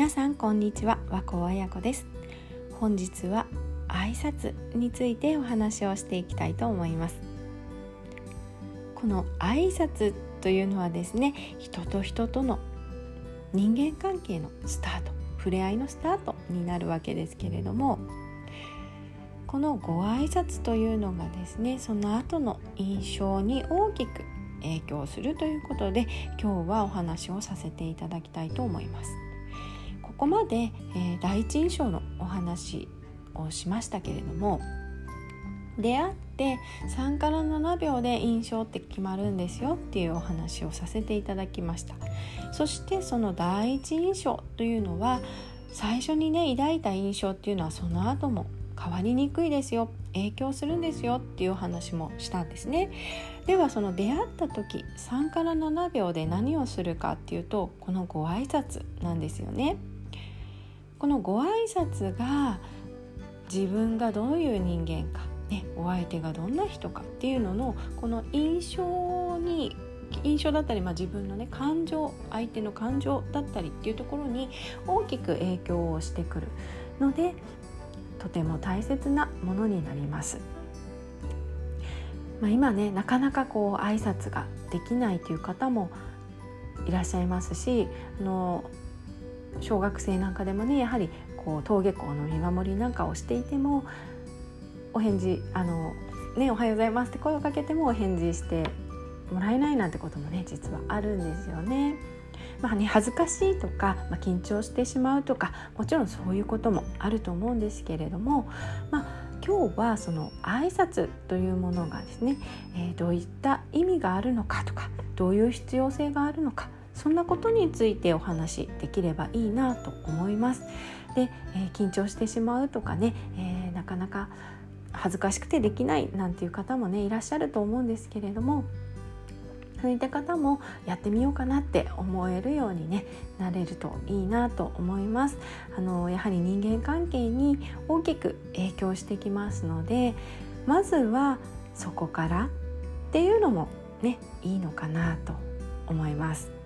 皆さんこんにちは。和光彩子です。本日は挨拶についてお話をしていきたいと思います。この挨拶というのはですね人と人との人間関係のスタート触れ合いのスタートになるわけですけれどもこのご挨拶というのがですねその後の印象に大きく影響するということで今日はお話をさせていただきたいと思います。ここまで、えー、第一印象のお話をしましたけれども出会って3から7秒で印象って決まるんですよっていうお話をさせていただきました。そしてその第一印象というのは最初にね抱いた印象っていうのはその後も変わりにくいですよ。影響するんですよっていう話もしたんですね。ではその出会った時3から7秒で何をするかっていうとこのご挨拶なんですよね。このご挨拶が自分がどういう人間か、ね、お相手がどんな人かっていうののこの印象に印象だったり、まあ、自分のね感情相手の感情だったりっていうところに大きく影響をしてくるのでとても大切なものになります。まあ、今ねなかなかこう挨拶ができないという方もいらっしゃいますしあの小学生なんかでもねやはりこう登下校の見守りなんかをしていてもお返事あの、ね「おはようございます」って声をかけてもお返事してもらえないなんてこともね実はあるんですよね。まあね、恥ずかしいとか、まあ、緊張してしまうとかもちろんそういうこともあると思うんですけれども、まあ、今日はその挨拶というものがですね、えー、どういった意味があるのかとかどういう必要性があるのかそんなことについてお話しできればいいなと思います。で、えー、緊張してしまうとかね、えー、なかなか恥ずかしくてできないなんていう方もねいらっしゃると思うんですけれどもそういった方もやってみようかなって思えるようにねなれるといいなと思いますあのやはり人間関係に大きく影響してきますのでまずはそこからっていうのもねいいのかなと思います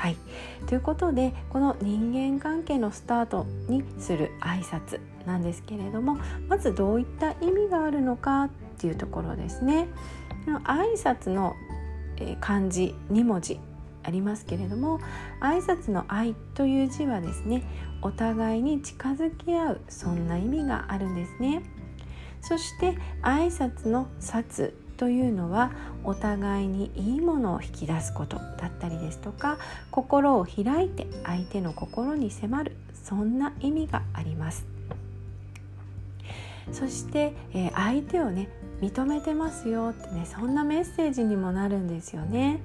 はい。ということでこの人間関係のスタートにする挨拶なんですけれどもまずどういった意味があるのかっていうところですね。挨拶の漢字2文字ありますけれども挨拶の愛という字はですねお互いに近づき合うそんな意味があるんですね。そして挨拶の殺というのはお互いにいいものを引き出すことだったりですとか心を開いて相手の心に迫るそんな意味がありますそして、えー、相手をね認めてますよってねそんなメッセージにもなるんですよね。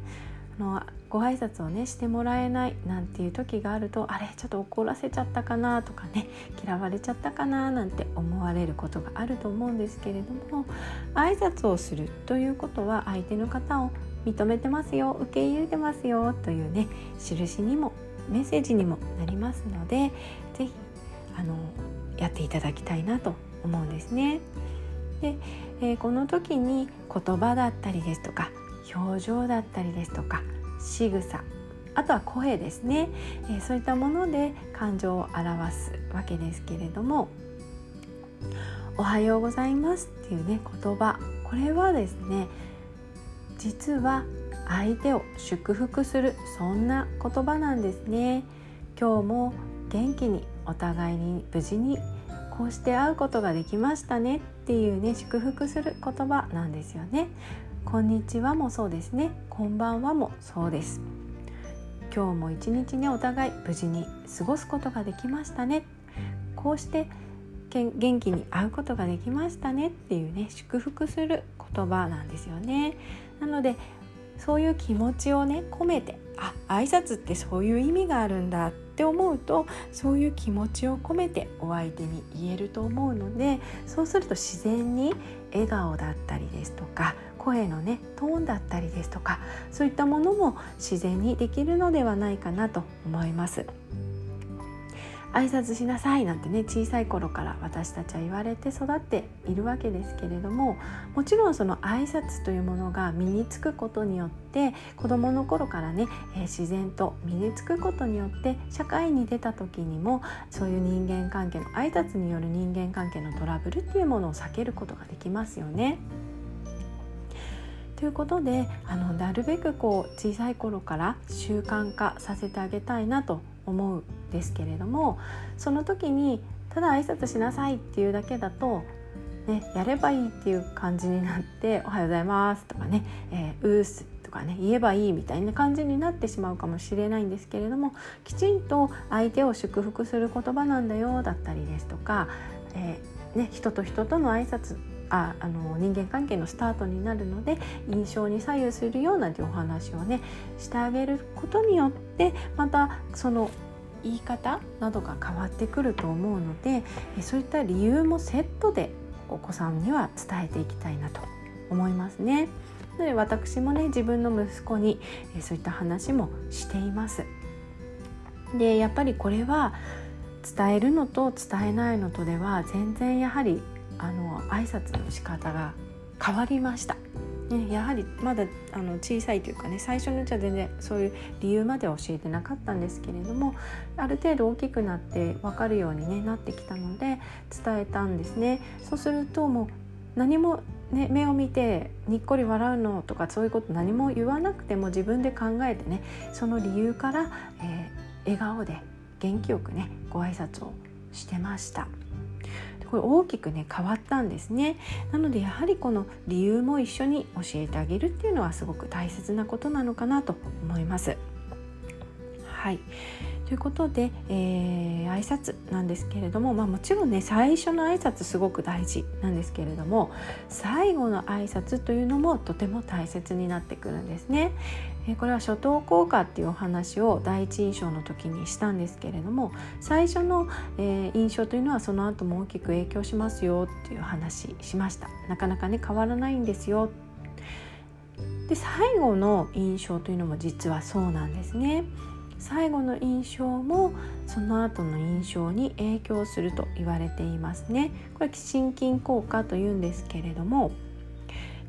あのご挨拶をねしてもらえないなんていう時があるとあれちょっと怒らせちゃったかなとかね嫌われちゃったかななんて思われることがあると思うんですけれども挨拶をするということは相手の方を認めてますよ受け入れてますよというね印にもメッセージにもなりますので是非あのやっていただきたいなと思うんですね。で、えー、この時に言葉だったりですとか表情だったりですとか仕草あとは声ですね、え、そういったもので感情を表すわけですけれども「おはようございます」っていうね言葉これはですね実は相手を祝福するそんな言葉なんですね。今日も元気にお互いに無事にこうして会うことができましたねっていうね祝福する言葉なんですよね。こんにちはもそうですね。こんばんはもそうです。今日も一日ねお互い無事に過ごすことができましたね。こうして元気に会うことができましたねっていうね祝福する言葉なんですよね。なのでそういう気持ちをね込めてあ挨拶ってそういう意味があるんだって思うとそういう気持ちを込めてお相手に言えると思うのでそうすると自然に笑顔だったりですとか声のねトーンだったりですとかそういったものも自然にできるのではないかなと思います。挨拶しなさいなんてね小さい頃から私たちは言われて育っているわけですけれどももちろんその挨拶というものが身につくことによって子どもの頃からね、え、自然と身につくことによって社会に出た時にもそういう人間関係の挨拶による人間関係のトラブルっていうものを避けることができますよね。ということであのなるべくこう小さい頃から習慣化させてあげたいなと思うんですけれどもその時にただ挨拶しなさいっていうだけだと、ね、やればいいっていう感じになって「おはようございます」とかね「えー、うーす」とかね言えばいいみたいな感じになってしまうかもしれないんですけれどもきちんと相手を祝福する言葉なんだよだったりですとか、えーね、人と人との挨拶ああの人間関係のスタートになるので印象に左右するようなお話をねしてあげることによってまたその言い方などが変わってくると思うのでそういった理由もセットでお子さんには伝えていきたいなと思いますね。で私もね自分の息子にそういった話もしています。でやっぱりこれは伝えるのと伝えないのとでは全然やはりあの挨拶の仕方が変わりました。ね、やはりまだあの小さいというかね最初のうちは全然そういう理由までは教えてなかったんですけれどもある程度大きくなって分かるように、ね、なってきたので伝えたんですね。そうするともう何も、ね、目を見てにっこり笑うのとかそういうこと何も言わなくても自分で考えてねその理由から、えー、笑顔で元気よくねご挨拶をしてました。これ大きくね変わったんですね。なのでやはりこの理由も一緒に教えてあげるっていうのはすごく大切なことなのかなと思います。はい。ということで、えー、挨拶なんですけれども、まあ、もちろんね最初の挨拶すごく大事なんですけれども最後の挨拶というのもとても大切になってくるんですね。これは初等効果っていうお話を第一印象の時にしたんですけれども最初の、え印象というのはその後も大きく影響しますよっていう話しました。なかなかね変わらないんですよ。で最後の印象というのも実はそうなんですね。最後の印象もその後の印象に影響すると言われていますね。これ心筋効果というんですけれども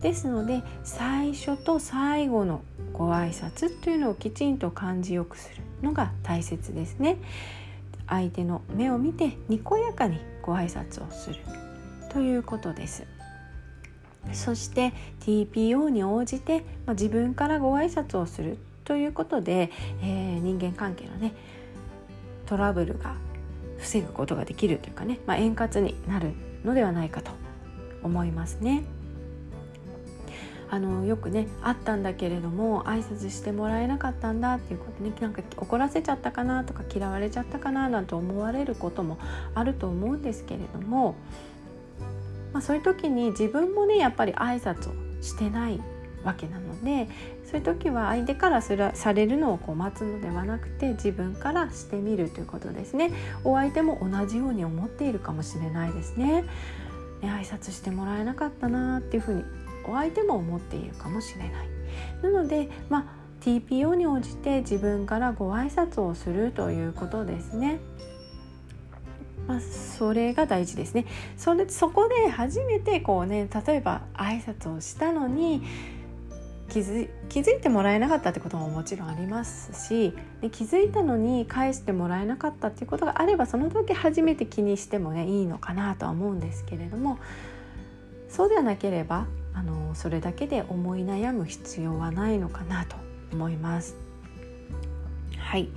ですので最初と最後のご挨拶というのをきちんと感じよくするのが大切ですね。相手の目を見てにこやかにご挨拶をするということです。そして TPO に応じて、まあ、自分からご挨拶をする。ということで、えー、人間関係のねトラブルが防ぐことができるというかね、まあ、円滑になるのではないかと思いますね。あのよくねあったんだけれども挨拶してもらえなかったんだっていうことねなんか怒らせちゃったかなとか嫌われちゃったかななんて思われることもあると思うんですけれども、まあ、そういう時に自分もねやっぱり挨拶をしてないわけなのでそういう時は相手からすらされるのをこう待つのではなくて自分からしてみるということですねお相手も同じように思っているかもしれないですねね挨拶してもらえなかったなっていうふうにお相手も思っているかもしれないなのでまあ TPO に応じて自分からご挨拶をするということですね。まあ、それが大事ですね。それそこで初めてこうね例えば挨拶をしたのに気づ気づいてもらえなかったってことももちろんありますしで気づいたのに返してもらえなかったっていうことがあればその時初めて気にしてもねいいのかなとは思うんですけれどもそうではなければあのそれだけで思い悩む必要はないのかなと思います。はい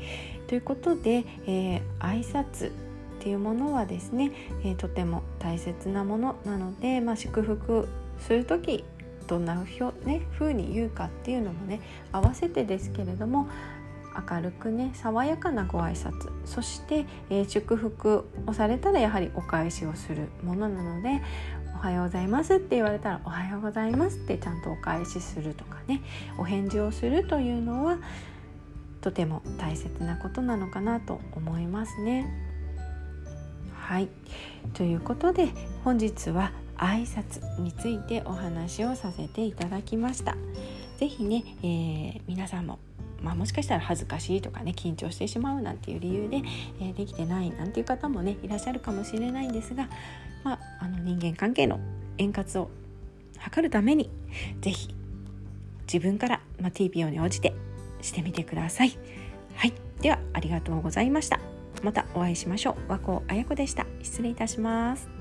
ということで、えー、挨拶っていうものはですね、えー、とても大切なものなので、まあ、祝福する時どんなふう,、ね、風に言うかっていうのもね合わせてですけれども明るくね爽やかなご挨拶そして、えー、祝福をされたらやはりお返しをするものなのでおはようございますって言われたらおはようございますってちゃんとお返しするとかねお返事をするというのはとても大切なことなのかなと思いますね。はいということで本日は挨拶についてお話をさせていただきました。是非ね、えー、皆さんもまあ、もしかしたら恥ずかしいとかね緊張してしまうなんていう理由で、えー、できてないなんていう方もねいらっしゃるかもしれないんですが、まあ、あの人間関係の円滑を図るために是非自分から、まあ、TPO に応じてしてみてください。はい、ではありがとうございました。またお会いしましょう。和光彩子でした。失礼いたします。